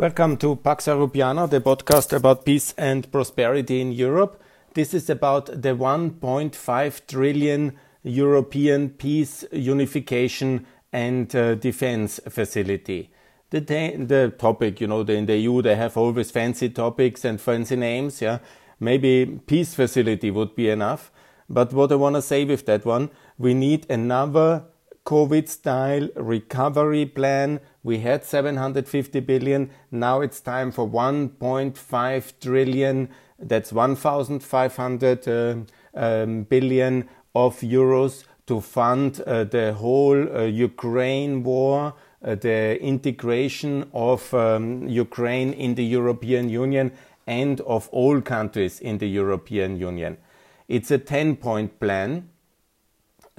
Welcome to Pax Europiana, the podcast about peace and prosperity in Europe. This is about the 1.5 trillion European peace, unification, and uh, defense facility. The, the topic, you know, the, in the EU they have always fancy topics and fancy names. Yeah, maybe peace facility would be enough. But what I want to say with that one, we need another COVID style recovery plan. We had 750 billion. Now it's time for 1.5 trillion. That's 1,500 uh, um, billion of euros to fund uh, the whole uh, Ukraine war, uh, the integration of um, Ukraine in the European Union and of all countries in the European Union. It's a 10 point plan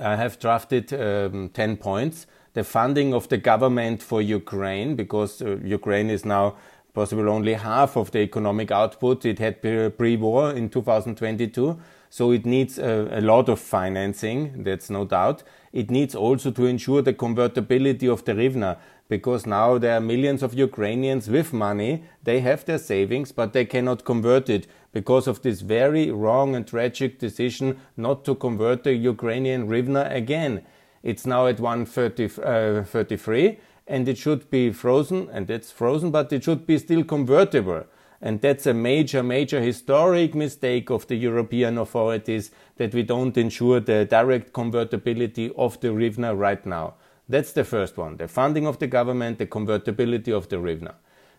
I have drafted um, 10 points. The funding of the government for Ukraine, because uh, Ukraine is now possibly only half of the economic output it had pre war in 2022. So it needs a, a, lot of financing, that's no doubt. It needs also to ensure the convertibility of the hryvnia, because now there are millions of Ukrainians with money. They have their savings, but they cannot convert it because of this very wrong and tragic decision not to convert the Ukrainian hryvnia again. It's now at 133 uh, and it should be frozen, and it's frozen, but it should be still convertible. And that's a major, major historic mistake of the European authorities that we don't ensure the direct convertibility of the hryvnia right now. That's the first one. The funding of the government, the convertibility of the hryvnia.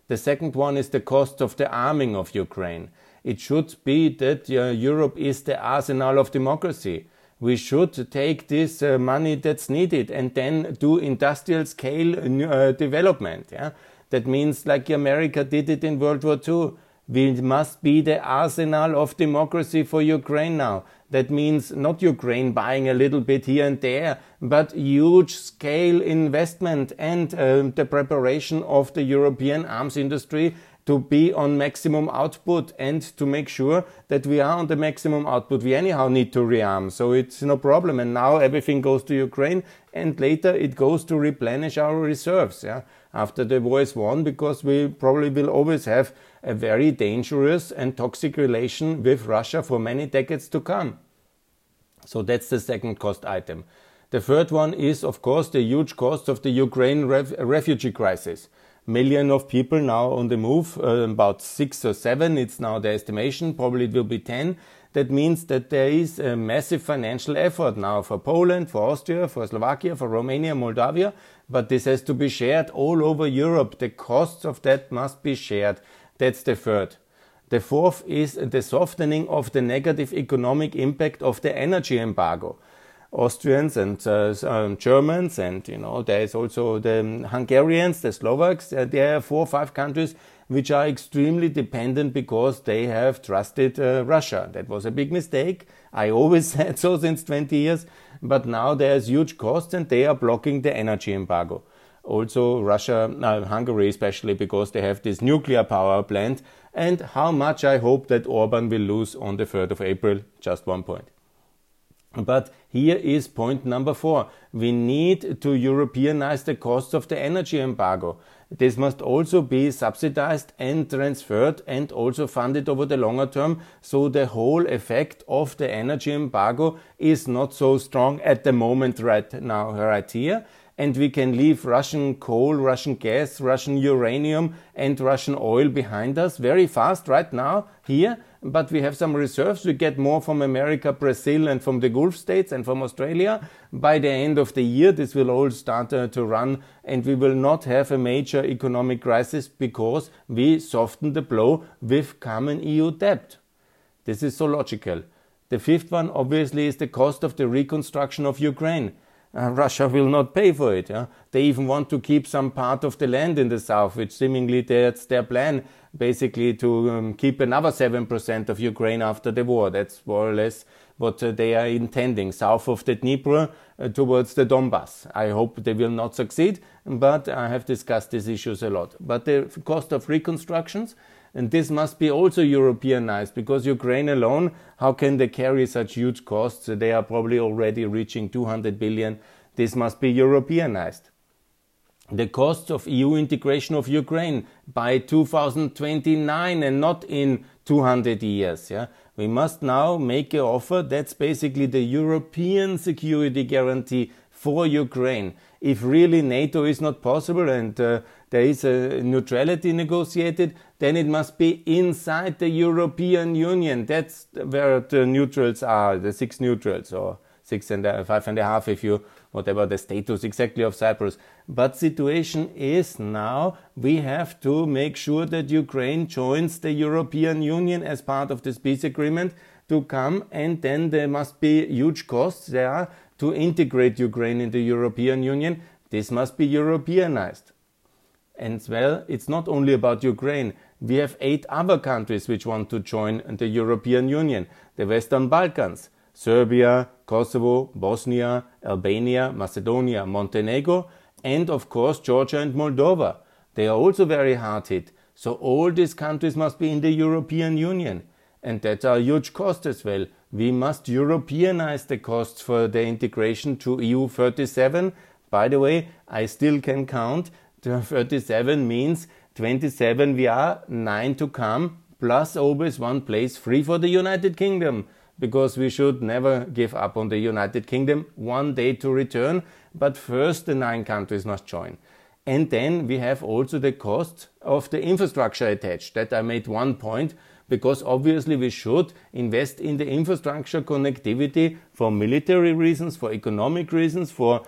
The second one is the cost of the arming of Ukraine. It should be that uh, Europe is the arsenal of democracy. We should take this uh, money that's needed and then do industrial scale uh, development. Yeah? That means like America did it in World War II. We must be the arsenal of democracy for Ukraine now. That means not Ukraine buying a little bit here and there, but huge scale investment and uh, the preparation of the European arms industry to be on maximum output and to make sure that we are on the maximum output. We anyhow need to rearm, so it's no problem. And now everything goes to Ukraine, and later it goes to replenish our reserves. Yeah, after the war is won, because we probably will always have a very dangerous and toxic relation with Russia for many decades to come. So that's the second cost item. The third one is, of course, the huge cost of the Ukraine ref refugee crisis million of people now on the move, uh, about six or seven. It's now the estimation. Probably it will be 10. That means that there is a massive financial effort now for Poland, for Austria, for Slovakia, for Romania, Moldavia. But this has to be shared all over Europe. The costs of that must be shared. That's the third. The fourth is the softening of the negative economic impact of the energy embargo. Austrians and uh, um, Germans, and you know there is also the Hungarians, the Slovaks. Uh, there are four or five countries which are extremely dependent because they have trusted uh, Russia. That was a big mistake. I always said so since 20 years, but now there's huge costs and they are blocking the energy embargo. Also, Russia, uh, Hungary especially, because they have this nuclear power plant, and how much I hope that Orban will lose on the 3rd of April. Just one point. But here is point number four. We need to Europeanize the costs of the energy embargo. This must also be subsidized and transferred and also funded over the longer term so the whole effect of the energy embargo is not so strong at the moment right now, right here. And we can leave Russian coal, Russian gas, Russian uranium and Russian oil behind us very fast right now here but we have some reserves. We get more from America, Brazil, and from the Gulf states and from Australia. By the end of the year, this will all start uh, to run, and we will not have a major economic crisis because we soften the blow with common EU debt. This is so logical. The fifth one, obviously, is the cost of the reconstruction of Ukraine. Uh, Russia will not pay for it. Yeah? They even want to keep some part of the land in the south, which seemingly that's their plan, basically to um, keep another 7% of Ukraine after the war. That's more or less what uh, they are intending, south of the Dnieper uh, towards the Donbass. I hope they will not succeed, but I have discussed these issues a lot. But the cost of reconstructions, and this must be also Europeanized because Ukraine alone, how can they carry such huge costs? They are probably already reaching 200 billion. This must be Europeanized. The costs of EU integration of Ukraine by 2029 and not in 200 years. Yeah? We must now make an offer that's basically the European security guarantee for Ukraine. If really NATO is not possible and uh, there is a neutrality negotiated, then it must be inside the European Union. That's where the neutrals are, the six neutrals, or six and a, five and a half if you whatever the status exactly of Cyprus. But situation is now we have to make sure that Ukraine joins the European Union as part of this peace agreement to come and then there must be huge costs there to integrate Ukraine in the European Union. This must be Europeanized. And well, it's not only about Ukraine. We have eight other countries which want to join the European Union. The Western Balkans, Serbia, Kosovo, Bosnia, Albania, Macedonia, Montenegro, and of course Georgia and Moldova. They are also very hard hit. So all these countries must be in the European Union. And that's a huge cost as well. We must Europeanize the costs for the integration to EU 37. By the way, I still can count. 37 means 27 we are, 9 to come, plus always one place free for the United Kingdom because we should never give up on the United Kingdom. One day to return, but first the nine countries must join. And then we have also the cost of the infrastructure attached. That I made one point because obviously we should invest in the infrastructure connectivity for military reasons, for economic reasons, for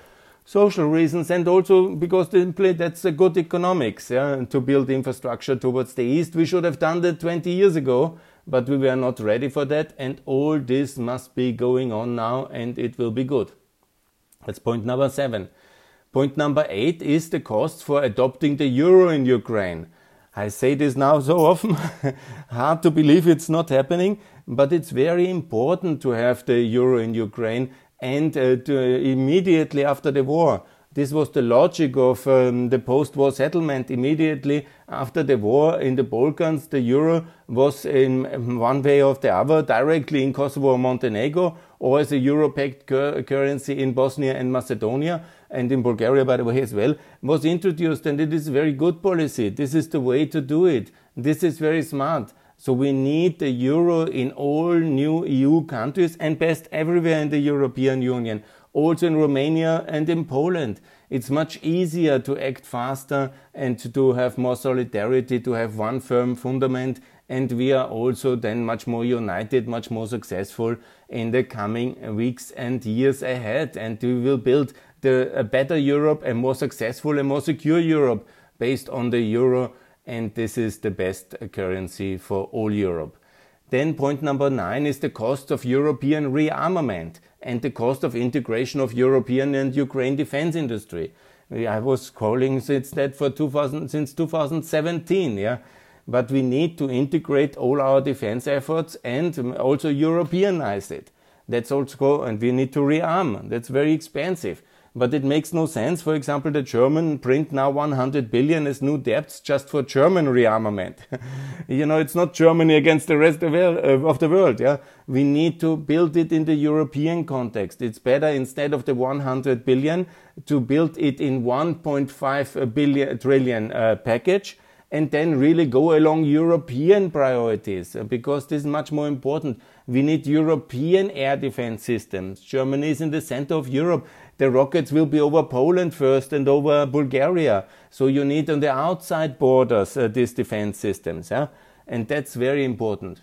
social reasons, and also because simply that's a good economics yeah, to build infrastructure towards the east. We should have done that 20 years ago but we were not ready for that, and all this must be going on now, and it will be good. That's point number seven. Point number eight is the cost for adopting the euro in Ukraine. I say this now so often, hard to believe it's not happening, but it's very important to have the euro in Ukraine and uh, to, immediately after the war. This was the logic of um, the post-war settlement. Immediately after the war in the Balkans, the euro was in one way or the other directly in Kosovo or Montenegro, or as a euro-pegged cur currency in Bosnia and Macedonia, and in Bulgaria, by the way, as well, was introduced. And it is a very good policy. This is the way to do it. This is very smart. So we need the euro in all new EU countries and best everywhere in the European Union also in Romania and in Poland. It's much easier to act faster and to have more solidarity, to have one firm fundament. And we are also then much more united, much more successful in the coming weeks and years ahead. And we will build the, a better Europe, a more successful and more secure Europe based on the euro. And this is the best currency for all Europe. Then point number nine is the cost of European rearmament and the cost of integration of European and Ukraine defense industry. I was calling since that for 2000, since 2017, yeah. But we need to integrate all our defense efforts and also Europeanize it. That's also, and we need to rearm. That's very expensive but it makes no sense. For example, the German print now 100 billion as new debts just for German rearmament. you know, it's not Germany against the rest of, uh, the world. Yeah, we need to build it in the European context. It's better instead of the 100 billion to build it in 1.5 billion trillion uh, package and then really go along European priorities uh, because this is much more important. We need European air defense systems. Germany is in the center of Europe the rockets will be over Poland first and over Bulgaria. So you need on the outside borders uh, these defense systems. Yeah? And that's very important.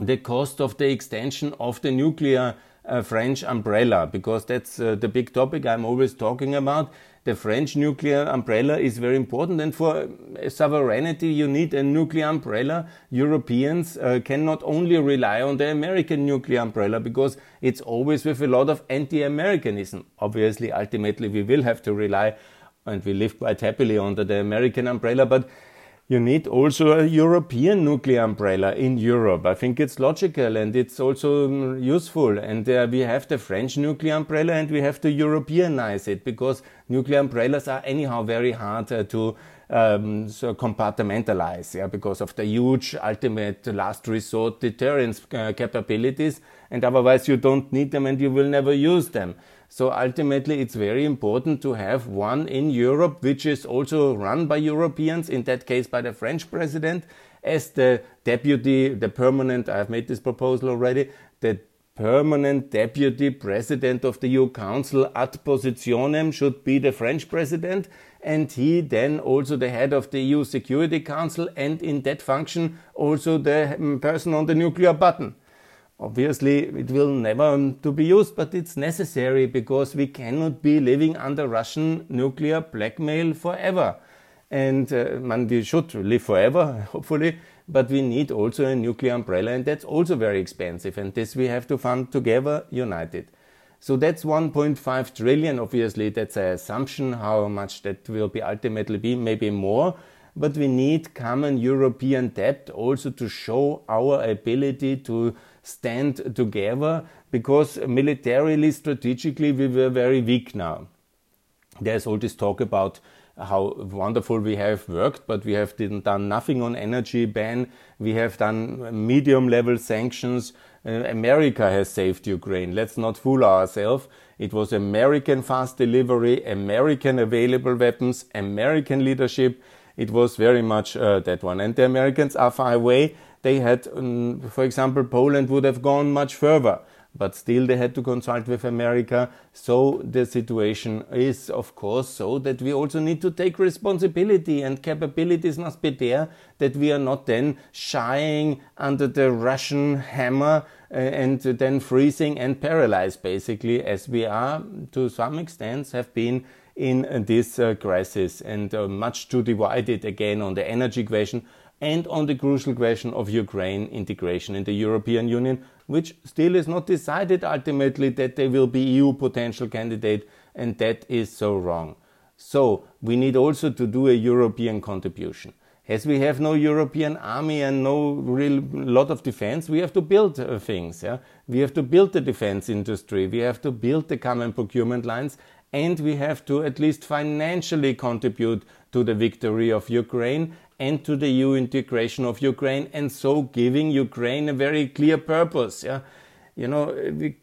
The cost of the extension of the nuclear uh, French umbrella, because that's uh, the big topic I'm always talking about the French nuclear umbrella is very important. And for sovereignty, you need a nuclear umbrella. Europeans uh, can not only rely on the American nuclear umbrella because it's always with a lot of anti-Americanism. Obviously, ultimately, we will have to rely and we live quite happily under the American umbrella, but you need also a European nuclear umbrella in Europe. I think it's logical and it's also um, useful. And uh, we have the French nuclear umbrella and we have to Europeanize it because nuclear umbrellas are anyhow very hard uh, to um, so compartmentalize, yeah, because of the huge ultimate last resort deterrence uh, capabilities. And otherwise you don't need them and you will never use them. So ultimately, it's very important to have one in Europe, which is also run by Europeans, in that case by the French president, as the deputy, the permanent, I've made this proposal already, the permanent deputy president of the EU Council ad positionem should be the French president, and he then also the head of the EU Security Council, and in that function also the mm, person on the nuclear button. Obviously, it will never to be used, but it's necessary because we cannot be living under Russian nuclear blackmail forever. And uh, man, we should live forever, hopefully, but we need also a nuclear umbrella, and that's also very expensive. And this we have to fund together, united. So that's 1.5 trillion. Obviously, that's an assumption how much that will be ultimately be, maybe more but we need common European debt also to show our ability to stand together because militarily, strategically, we were very weak now. There's all this talk about how wonderful we have worked, but we have didn't done nothing on energy ban. We have done medium level sanctions. Uh, America has saved Ukraine. Let's not fool ourselves. It was American fast delivery, American available weapons, American leadership it was very much uh, that one. And the Americans are far away. They had, um, for example, Poland would have gone much further, but still they had to consult with America. So the situation is, of course, so that we also need to take responsibility and capabilities must be there that we are not then shying under the Russian hammer uh, and then freezing and paralyzed basically as we are to some extent have been in this uh, crisis and uh, much too divided again on the energy question and on the crucial question of Ukraine integration in the European Union, which still is not decided ultimately that they will be EU potential candidate, and that is so wrong. So we need also to do a European contribution. As we have no European army and no real lot of defense, we have to build uh, things. Yeah? We have to build the defense industry. We have to build the common procurement lines and we have to at least financially contribute to the victory of Ukraine and to the EU integration of Ukraine, and so giving Ukraine a very clear purpose. Yeah? You know,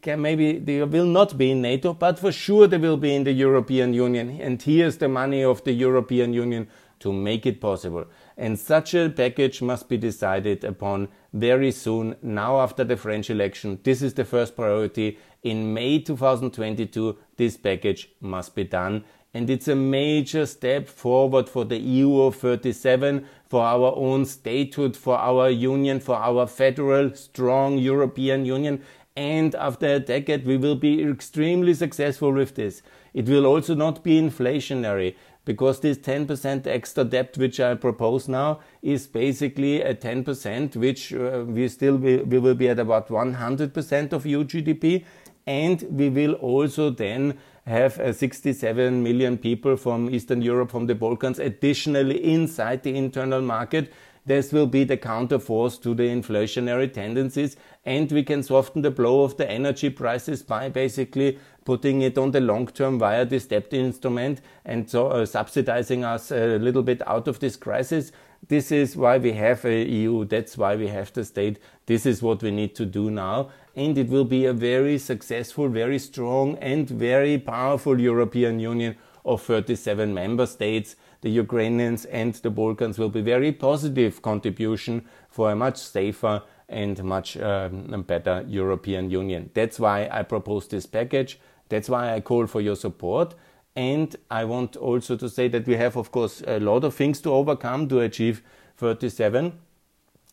can maybe they will not be in NATO, but for sure they will be in the European Union. And here's the money of the European Union to make it possible. And such a package must be decided upon very soon, now after the French election. This is the first priority. In May 2022, this package must be done. And it's a major step forward for the EU of 37, for our own statehood, for our union, for our federal, strong European Union. And after a decade, we will be extremely successful with this. It will also not be inflationary because this 10% extra debt which I propose now is basically a 10% which uh, we still be, we will be at about 100% of EU GDP and we will also then have uh, 67 million people from Eastern Europe, from the Balkans, additionally inside the internal market. This will be the counterforce to the inflationary tendencies, and we can soften the blow of the energy prices by basically putting it on the long term via this debt instrument and so uh, subsidizing us a little bit out of this crisis. This is why we have a EU. That's why we have the state. This is what we need to do now. And it will be a very successful, very strong and very powerful European Union of 37 member states. The Ukrainians and the Balkans will be very positive contribution for a much safer and much um, better European Union. That's why I propose this package. That's why I call for your support. And I want also to say that we have, of course, a lot of things to overcome to achieve 37.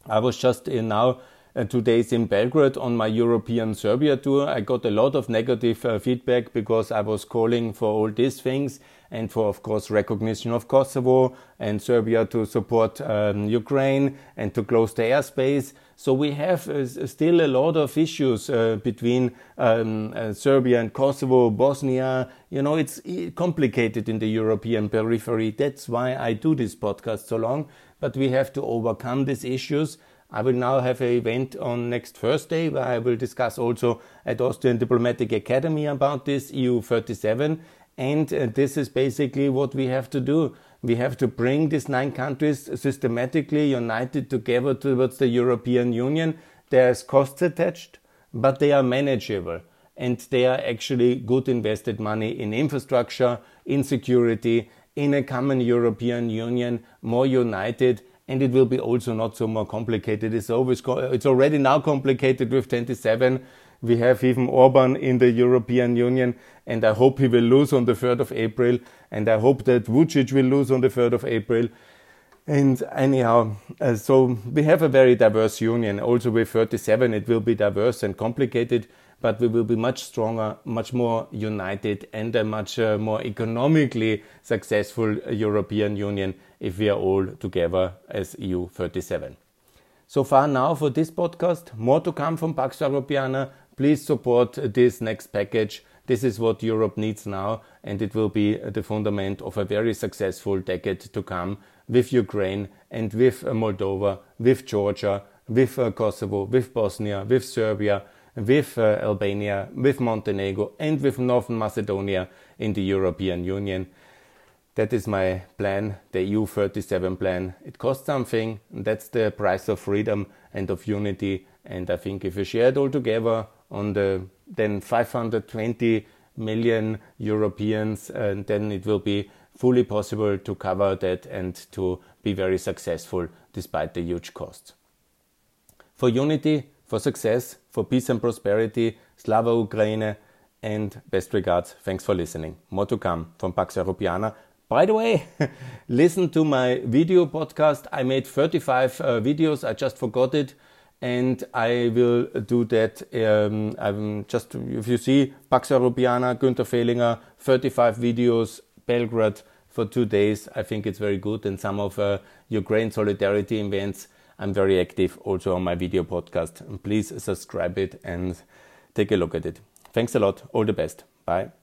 I was just in now uh, two days in Belgrade on my European Serbia tour. I got a lot of negative uh, feedback because I was calling for all these things and for, of course, recognition of Kosovo and Serbia to support um, Ukraine and to close the airspace. So we have uh, still a lot of issues uh, between um, uh, Serbia and Kosovo, Bosnia. You know, it's complicated in the European periphery. That's why I do this podcast so long. But we have to overcome these issues. I will now have an event on next Thursday where I will discuss also at Austrian Diplomatic Academy about this EU 37 and uh, this is basically what we have to do. We have to bring these nine countries systematically united together towards the European Union. There's costs attached, but they are manageable. and they are actually good invested money in infrastructure, in security, in a common European Union, more united, and it will be also not so more complicated. It's always it's already now complicated with 27. We have even Orban in the European Union, and I hope he will lose on the 3rd of April, and I hope that Vucic will lose on the 3rd of April. And anyhow, uh, so we have a very diverse union. Also with 37, it will be diverse and complicated, but we will be much stronger, much more united, and a much uh, more economically successful European Union if we are all together as EU 37. So far now for this podcast. More to come from Pax Europiana. Please support this next package. This is what Europe needs now, and it will be the fundament of a very successful decade to come with Ukraine and with Moldova, with Georgia, with uh, Kosovo, with Bosnia, with Serbia, with uh, Albania, with Montenegro, and with Northern Macedonia in the European Union. That is my plan, the EU 37 plan. It costs something, and that's the price of freedom and of unity. And I think if we share it all together on the then 520 million Europeans, and then it will be fully possible to cover that and to be very successful despite the huge costs. For unity, for success, for peace and prosperity, Slava Ukraine, and best regards. Thanks for listening. More to come from Pax Europiana. By the way, listen to my video podcast. I made 35 uh, videos. I just forgot it. And I will do that. Um, I'm just, if you see Pax Europiana, Günther Fehlinger, 35 videos, Belgrade for two days. I think it's very good. And some of uh, Ukraine solidarity events, I'm very active also on my video podcast. Please subscribe it and take a look at it. Thanks a lot. All the best. Bye.